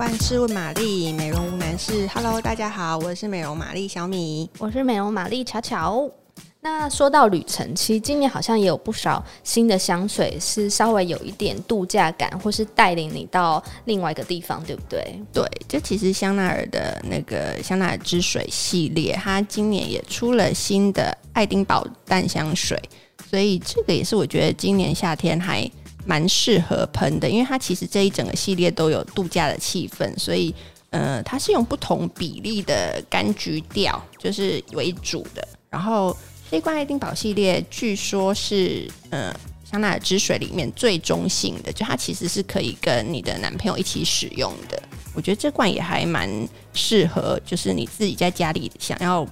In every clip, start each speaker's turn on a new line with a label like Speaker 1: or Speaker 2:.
Speaker 1: 万事问玛丽，美容无难事。Hello，大家好，我是美容玛丽小米，
Speaker 2: 我是美容玛丽巧巧。那说到旅程，其实今年好像也有不少新的香水是稍微有一点度假感，或是带领你到另外一个地方，对不对？
Speaker 1: 对，就其实香奈儿的那个香奈儿之水系列，它今年也出了新的爱丁堡淡香水，所以这个也是我觉得今年夏天还。蛮适合喷的，因为它其实这一整个系列都有度假的气氛，所以呃，它是用不同比例的柑橘调就是为主的。然后这一罐爱丁堡系列据说是呃香奈儿之水里面最中性的，就它其实是可以跟你的男朋友一起使用的。我觉得这罐也还蛮适合，就是你自己在家里想要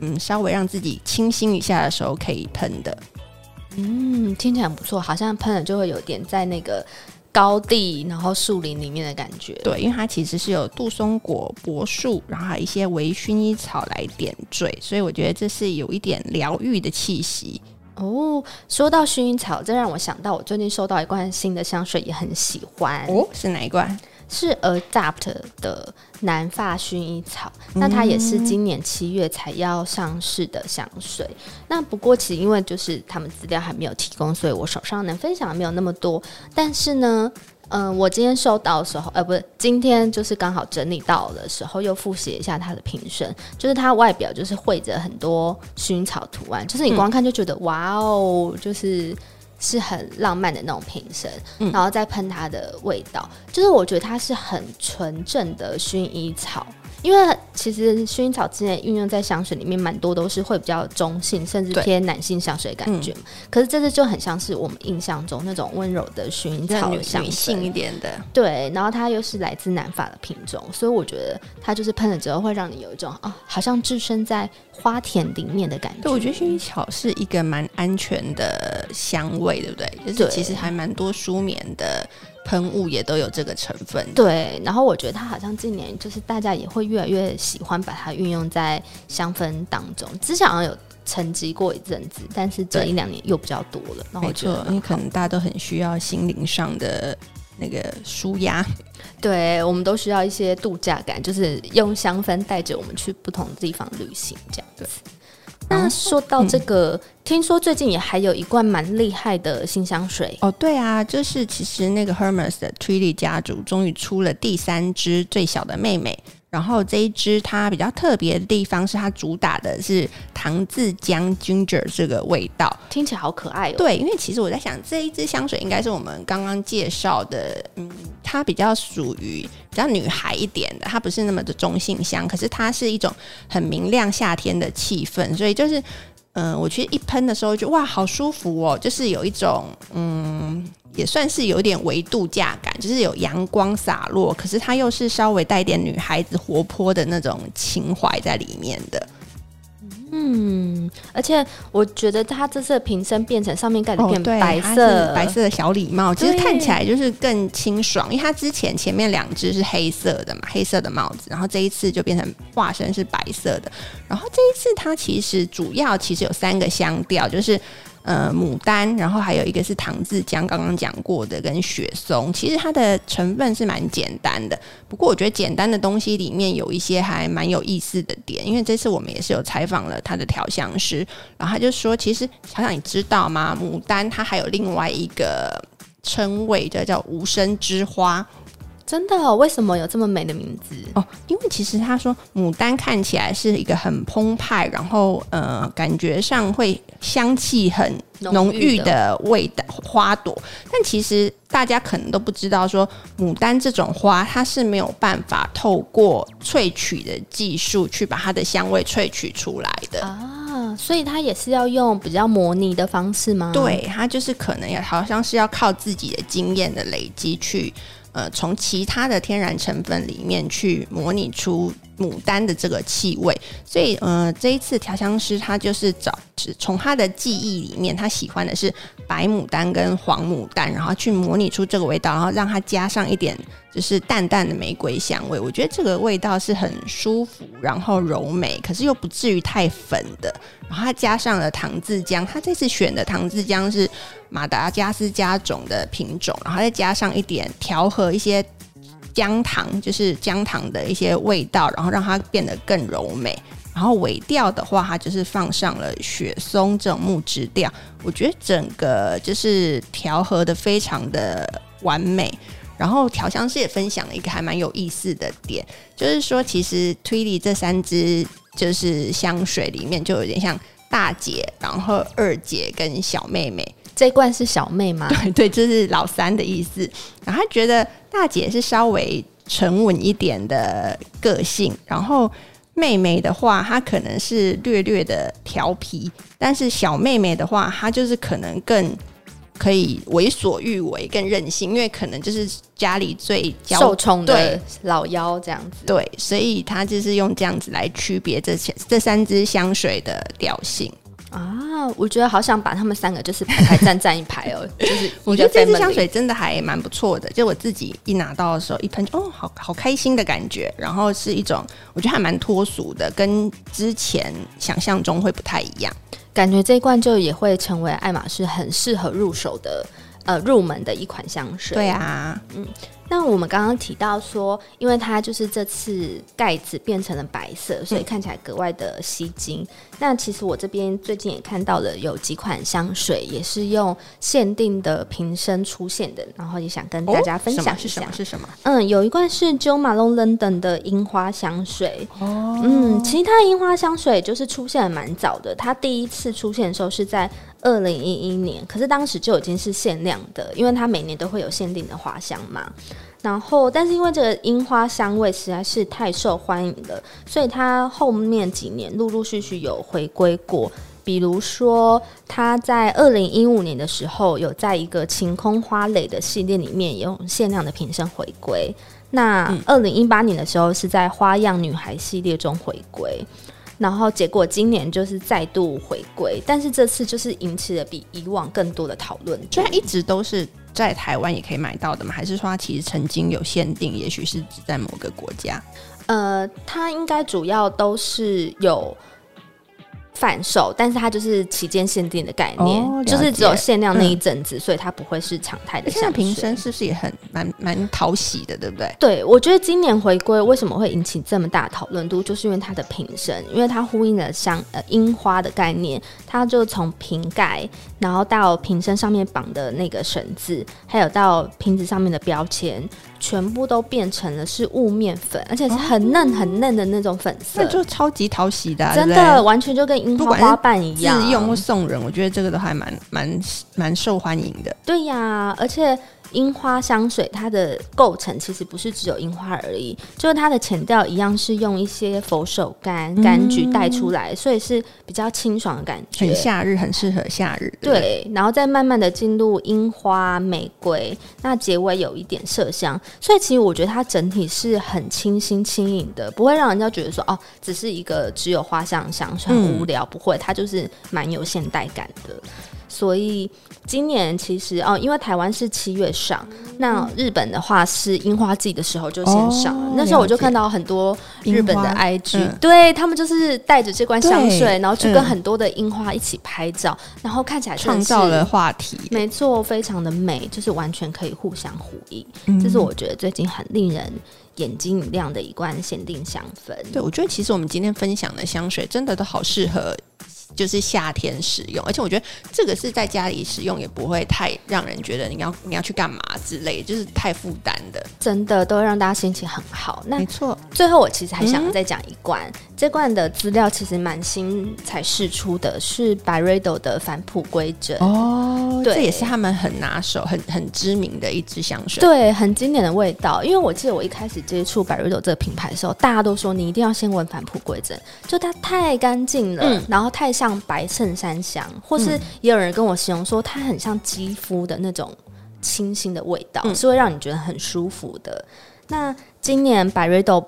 Speaker 1: 嗯稍微让自己清新一下的时候可以喷的。
Speaker 2: 嗯，听起来很不错，好像喷了就会有点在那个高地，然后树林里面的感觉。
Speaker 1: 对，因为它其实是有杜松果、柏树，然后还有一些微薰衣草来点缀，所以我觉得这是有一点疗愈的气息。
Speaker 2: 哦，说到薰衣草，这让我想到我最近收到一罐新的香水，也很喜欢。
Speaker 1: 哦，是哪一罐？
Speaker 2: 是 Adapt 的南发薰衣草，那它也是今年七月才要上市的香水。那不过其实因为就是他们资料还没有提供，所以我手上能分享的没有那么多。但是呢，嗯、呃，我今天收到的时候，呃，不是今天就是刚好整理到的时候，又复习一下它的瓶身，就是它外表就是绘着很多薰衣草图案，就是你光看就觉得、嗯、哇哦，就是。是很浪漫的那种瓶身，嗯、然后再喷它的味道，就是我觉得它是很纯正的薰衣草。因为其实薰衣草之前运用在香水里面蛮多都是会比较中性，甚至偏男性香水的感觉、嗯、可是这次就很像是我们印象中那种温柔的薰衣草香，女性一点的。对，然后它又是来自南法的品种，所以我觉得它就是喷了之后会让你有一种哦，好像置身在花田里面的感觉。
Speaker 1: 对，我觉得薰衣草是一个蛮安全的香味，对不对？就是其实还蛮多舒眠的。喷雾也都有这个成分，
Speaker 2: 对。然后我觉得它好像近年就是大家也会越来越喜欢把它运用在香氛当中。之前好像有沉积过一阵子，但是这一两年又比较多了。然后我觉得，
Speaker 1: 因为可能大家都很需要心灵上的那个舒压，
Speaker 2: 对，我们都需要一些度假感，就是用香氛带着我们去不同的地方旅行，这样子。那说到这个，嗯、听说最近也还有一罐蛮厉害的新香水
Speaker 1: 哦。对啊，就是其实那个 Hermes 的 Trilly 家族终于出了第三支最小的妹妹。然后这一支它比较特别的地方是它主打的是糖渍姜 Ginger 这个味道，
Speaker 2: 听起来好可爱哦。
Speaker 1: 对，因为其实我在想这一支香水应该是我们刚刚介绍的，嗯，它比较属于比较女孩一点的，它不是那么的中性香，可是它是一种很明亮夏天的气氛，所以就是。嗯，我其实一喷的时候就哇，好舒服哦，就是有一种嗯，也算是有点微度假感，就是有阳光洒落，可是它又是稍微带点女孩子活泼的那种情怀在里面的。
Speaker 2: 嗯，而且我觉得它这次瓶身变成上面盖的片白色，
Speaker 1: 哦、白色的小礼帽，其实看起来就是更清爽。因为它之前前面两只是黑色的嘛，黑色的帽子，然后这一次就变成化身是白色的。然后这一次它其实主要其实有三个香调，就是。呃，牡丹，然后还有一个是糖渍姜，刚刚讲过的，跟雪松，其实它的成分是蛮简单的。不过我觉得简单的东西里面有一些还蛮有意思的点，因为这次我们也是有采访了他的调香师，然后他就说，其实想想你知道吗？牡丹它还有另外一个称谓，叫叫无声之花。
Speaker 2: 真的哦？为什么有这么美的名字
Speaker 1: 哦？因为其实他说牡丹看起来是一个很澎湃，然后呃，感觉上会香气很浓郁的味道花朵，但其实大家可能都不知道，说牡丹这种花它是没有办法透过萃取的技术去把它的香味萃取出来的
Speaker 2: 啊，所以它也是要用比较模拟的方式吗？
Speaker 1: 对，它就是可能也好像是要靠自己的经验的累积去。呃，从其他的天然成分里面去模拟出牡丹的这个气味，所以呃，这一次调香师他就是找，从他的记忆里面，他喜欢的是白牡丹跟黄牡丹，然后去模拟出这个味道，然后让它加上一点就是淡淡的玫瑰香味。我觉得这个味道是很舒服，然后柔美，可是又不至于太粉的。然后他加上了糖渍姜，他这次选的糖渍姜是马达加斯加种的品种，然后再加上一点调和一些姜糖，就是姜糖的一些味道，然后让它变得更柔美。然后尾调的话，它就是放上了雪松这种木质调，我觉得整个就是调和的非常的完美。然后调香师也分享了一个还蛮有意思的点，就是说其实推理这三支就是香水里面就有点像大姐，然后二姐跟小妹妹。
Speaker 2: 这一罐是小妹吗？
Speaker 1: 对对，就是老三的意思。然后他觉得大姐是稍微沉稳一点的个性，然后妹妹的话，她可能是略略的调皮，但是小妹妹的话，她就是可能更。可以为所欲为，更任性，因为可能就是家里最
Speaker 2: 受宠的老幺这样子。
Speaker 1: 对，所以他就是用这样子来区别这些这三支香水的调性
Speaker 2: 啊。我觉得好想把他们三个就是排排站站一排哦。就是
Speaker 1: 我觉得这支香水真的还蛮不错的，就我自己一拿到的时候一喷，哦，好好开心的感觉。然后是一种我觉得还蛮脱俗的，跟之前想象中会不太一样。
Speaker 2: 感觉这一罐就也会成为爱马仕很适合入手的，呃，入门的一款香水。
Speaker 1: 对啊，嗯。
Speaker 2: 那我们刚刚提到说，因为它就是这次盖子变成了白色，所以看起来格外的吸睛。嗯、那其实我这边最近也看到了有几款香水也是用限定的瓶身出现的，然后也想跟大家分享一下。
Speaker 1: 是什么？是什么？
Speaker 2: 嗯，有一罐是 Jo Malone London 的樱花香水。哦，嗯，其实它的樱花香水就是出现的蛮早的，它第一次出现的时候是在二零一一年，可是当时就已经是限量的，因为它每年都会有限定的花香嘛。然后，但是因为这个樱花香味实在是太受欢迎了，所以它后面几年陆陆续续有回归过。比如说，它在二零一五年的时候，有在一个晴空花蕾的系列里面用限量的瓶身回归。那二零一八年的时候，是在花样女孩系列中回归。然后结果今年就是再度回归，但是这次就是引起了比以往更多的讨
Speaker 1: 论。虽然一直都是在台湾也可以买到的吗？还是说它其实曾经有限定，也许是只在某个国家？
Speaker 2: 呃，它应该主要都是有。贩售，但是它就是期间限定的概念，哦、就是只有限量那一阵子，嗯、所以它不会是常态的。现在
Speaker 1: 瓶身是不是也很蛮蛮讨喜的，对不对？
Speaker 2: 对，我觉得今年回归为什么会引起这么大讨论度，就是因为它的瓶身，因为它呼应了像呃樱花的概念，它就从瓶盖，然后到瓶身上面绑的那个绳子，还有到瓶子上面的标签。全部都变成了是雾面粉，而且是很嫩很嫩的那种粉色，
Speaker 1: 那就超级讨喜的，
Speaker 2: 真的完全就跟樱花花瓣一样。
Speaker 1: 自用或送人，我觉得这个都还蛮蛮蛮受欢迎的。
Speaker 2: 对呀，而且。樱花香水它的构成其实不是只有樱花而已，就是它的前调一样是用一些佛手柑、柑橘带出来，嗯、所以是比较清爽的感觉，
Speaker 1: 很夏日，很适合夏日。
Speaker 2: 对，对，然后再慢慢的进入樱花、玫瑰，那结尾有一点麝香，所以其实我觉得它整体是很清新轻盈的，不会让人家觉得说哦，只是一个只有花香香水很无聊，嗯、不会，它就是蛮有现代感的。所以今年其实哦，因为台湾是七月上，那日本的话是樱花季的时候就先上了。哦、那时候我就看到很多日本的 IG，、嗯、对他们就是带着这罐香水，然后去跟很多的樱花一起拍照，嗯、然后看起来创
Speaker 1: 造了话题。
Speaker 2: 没错，非常的美，就是完全可以互相呼应。嗯、这是我觉得最近很令人眼睛一亮的一罐限定香氛。
Speaker 1: 对，我觉得其实我们今天分享的香水真的都好适合。就是夏天使用，而且我觉得这个是在家里使用也不会太让人觉得你要你要去干嘛之类，就是太负担的，
Speaker 2: 真的都会让大家心情很好。那
Speaker 1: 没错，
Speaker 2: 最后我其实还想要再讲一罐，嗯、这罐的资料其实蛮新才释出的，是 Byredo 的返璞归真
Speaker 1: 哦，对，这也是他们很拿手、很很知名的一支香水，
Speaker 2: 对，很经典的味道。因为我记得我一开始接触 Byredo 这个品牌的时候，大家都说你一定要先闻返璞归真，就它太干净了，嗯、然后太。像白衬衫香，或是也有人跟我形容说，它很像肌肤的那种清新的味道，嗯、是会让你觉得很舒服的。那今年 Byredo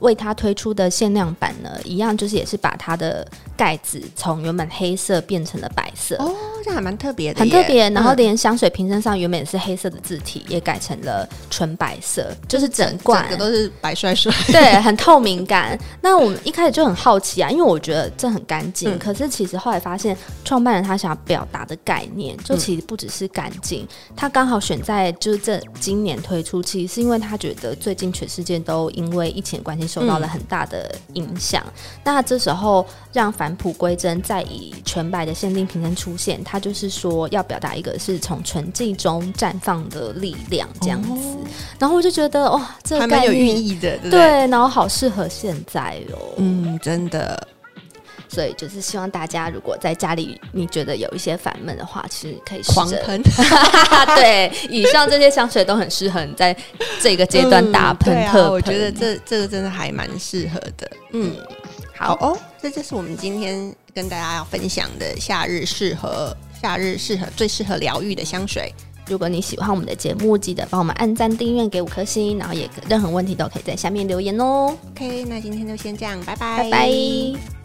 Speaker 2: 为它推出的限量版呢，一样就是也是把它的盖子从原本黑色变成了白色。
Speaker 1: 哦，这还蛮特别的，
Speaker 2: 很特别。然后连香水瓶身上原本也是黑色的字体，也改成了纯白色，就是整罐
Speaker 1: 整个都是白帅帅，
Speaker 2: 对，很透明感。那我们一开始就很好奇啊，因为我觉得这很干净，嗯、可是其实后来发现，创办人他想要表达的概念，就其实不只是干净，他刚好选在就是这今年推出，其实是因为他觉得最近全世界都因为疫情关系受到了很大的影响，嗯、那这时候让返璞归真，再以全白的限定瓶身出现，它就是说要表达一个是从纯净中绽放的力量这样子，哦、然后我就觉得哇，这个概念
Speaker 1: 有寓意的，对，
Speaker 2: 对，然后好适合现在哦，
Speaker 1: 嗯，真的。
Speaker 2: 所以就是希望大家，如果在家里你觉得有一些烦闷的话，其实可以
Speaker 1: 狂喷。
Speaker 2: 对，以上这些香水都很适合你在这个阶段打喷特喷。我
Speaker 1: 觉得这这个真的还蛮适合的。嗯，好哦，这就是我们今天跟大家要分享的夏日适合夏日适合最适合疗愈的香水。
Speaker 2: 如果你喜欢我们的节目，记得帮我们按赞、订阅、给五颗星，然后也任何问题都可以在下面留言哦。
Speaker 1: OK，那今天就先这样，拜拜，
Speaker 2: 拜拜。